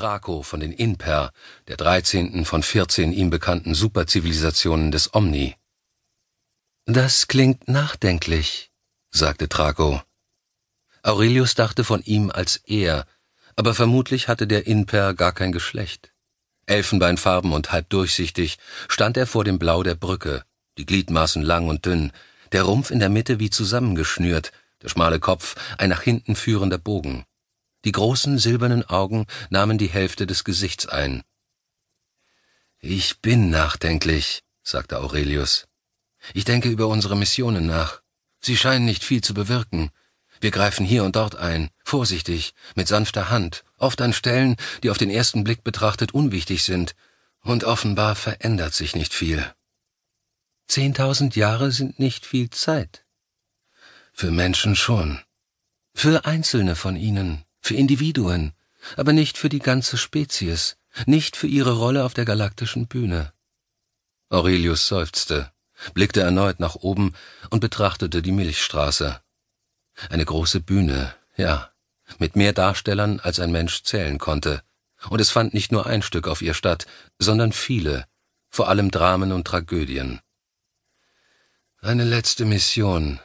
Traco von den Inper, der dreizehnten von vierzehn ihm bekannten Superzivilisationen des Omni. Das klingt nachdenklich, sagte Traco. Aurelius dachte von ihm als er, aber vermutlich hatte der Inper gar kein Geschlecht. Elfenbeinfarben und halb durchsichtig stand er vor dem Blau der Brücke, die Gliedmaßen lang und dünn, der Rumpf in der Mitte wie zusammengeschnürt, der schmale Kopf ein nach hinten führender Bogen. Die großen silbernen Augen nahmen die Hälfte des Gesichts ein. Ich bin nachdenklich, sagte Aurelius. Ich denke über unsere Missionen nach. Sie scheinen nicht viel zu bewirken. Wir greifen hier und dort ein, vorsichtig, mit sanfter Hand, oft an Stellen, die auf den ersten Blick betrachtet unwichtig sind, und offenbar verändert sich nicht viel. Zehntausend Jahre sind nicht viel Zeit. Für Menschen schon. Für Einzelne von ihnen, für Individuen, aber nicht für die ganze Spezies, nicht für ihre Rolle auf der galaktischen Bühne. Aurelius seufzte, blickte erneut nach oben und betrachtete die Milchstraße. Eine große Bühne, ja, mit mehr Darstellern, als ein Mensch zählen konnte, und es fand nicht nur ein Stück auf ihr statt, sondern viele, vor allem Dramen und Tragödien. Eine letzte Mission,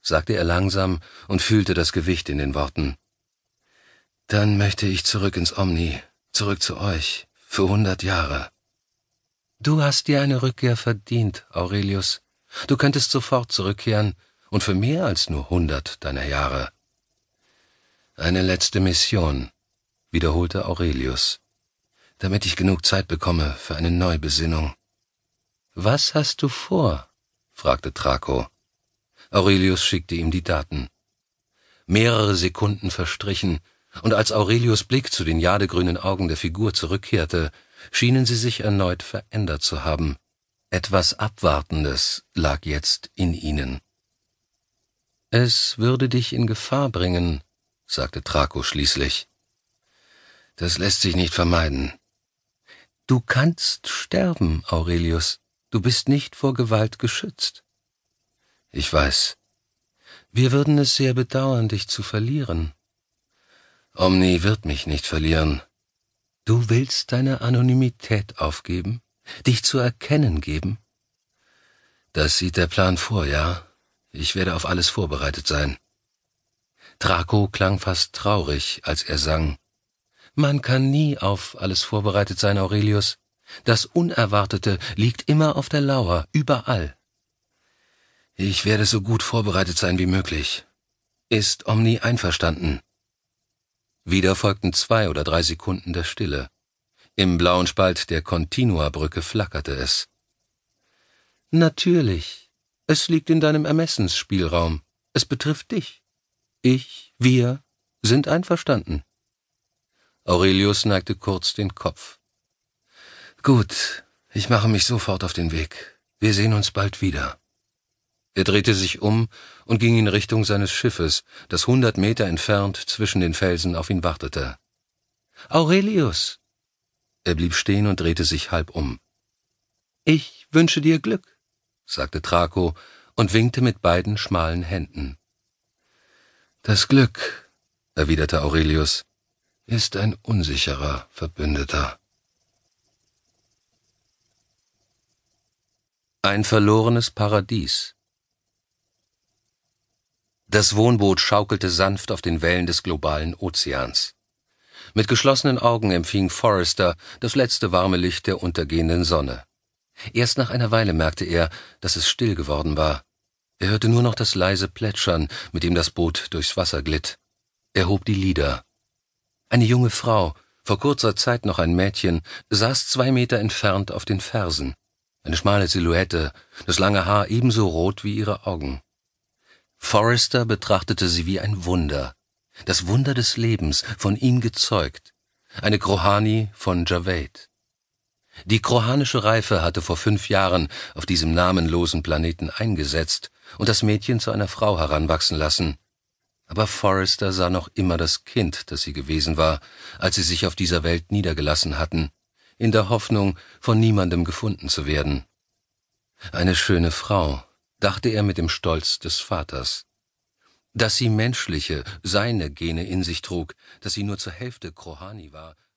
sagte er langsam und fühlte das Gewicht in den Worten. Dann möchte ich zurück ins Omni, zurück zu euch, für hundert Jahre. Du hast dir eine Rückkehr verdient, Aurelius. Du könntest sofort zurückkehren, und für mehr als nur hundert deiner Jahre. Eine letzte Mission, wiederholte Aurelius, damit ich genug Zeit bekomme für eine Neubesinnung. Was hast du vor? fragte Traco. Aurelius schickte ihm die Daten. Mehrere Sekunden verstrichen, und als Aurelius Blick zu den jadegrünen Augen der Figur zurückkehrte, schienen sie sich erneut verändert zu haben. Etwas Abwartendes lag jetzt in ihnen. Es würde dich in Gefahr bringen, sagte Traco schließlich. Das lässt sich nicht vermeiden. Du kannst sterben, Aurelius. Du bist nicht vor Gewalt geschützt. Ich weiß. Wir würden es sehr bedauern, dich zu verlieren. Omni wird mich nicht verlieren. Du willst deine Anonymität aufgeben, dich zu erkennen geben? Das sieht der Plan vor, ja. Ich werde auf alles vorbereitet sein. Draco klang fast traurig, als er sang. Man kann nie auf alles vorbereitet sein, Aurelius. Das Unerwartete liegt immer auf der Lauer, überall. Ich werde so gut vorbereitet sein wie möglich. Ist Omni einverstanden? Wieder folgten zwei oder drei Sekunden der Stille. Im blauen Spalt der Continua-Brücke flackerte es. Natürlich, es liegt in deinem Ermessensspielraum. Es betrifft dich. Ich, wir sind einverstanden. Aurelius neigte kurz den Kopf. Gut, ich mache mich sofort auf den Weg. Wir sehen uns bald wieder. Er drehte sich um und ging in Richtung seines Schiffes, das hundert Meter entfernt zwischen den Felsen auf ihn wartete. Aurelius! Er blieb stehen und drehte sich halb um. Ich wünsche dir Glück sagte Traco und winkte mit beiden schmalen Händen. Das Glück, erwiderte Aurelius, ist ein unsicherer Verbündeter. Ein verlorenes Paradies. Das Wohnboot schaukelte sanft auf den Wellen des globalen Ozeans. Mit geschlossenen Augen empfing Forrester das letzte warme Licht der untergehenden Sonne. Erst nach einer Weile merkte er, dass es still geworden war. Er hörte nur noch das leise Plätschern, mit dem das Boot durchs Wasser glitt. Er hob die Lieder. Eine junge Frau, vor kurzer Zeit noch ein Mädchen, saß zwei Meter entfernt auf den Fersen. Eine schmale Silhouette, das lange Haar ebenso rot wie ihre Augen. Forrester betrachtete sie wie ein Wunder, das Wunder des Lebens, von ihm gezeugt, eine Krohani von Javed. Die krohanische Reife hatte vor fünf Jahren auf diesem namenlosen Planeten eingesetzt und das Mädchen zu einer Frau heranwachsen lassen. Aber Forrester sah noch immer das Kind, das sie gewesen war, als sie sich auf dieser Welt niedergelassen hatten, in der Hoffnung, von niemandem gefunden zu werden. Eine schöne Frau, dachte er mit dem Stolz des Vaters. Dass sie menschliche, seine Gene in sich trug, dass sie nur zur Hälfte Krohani war,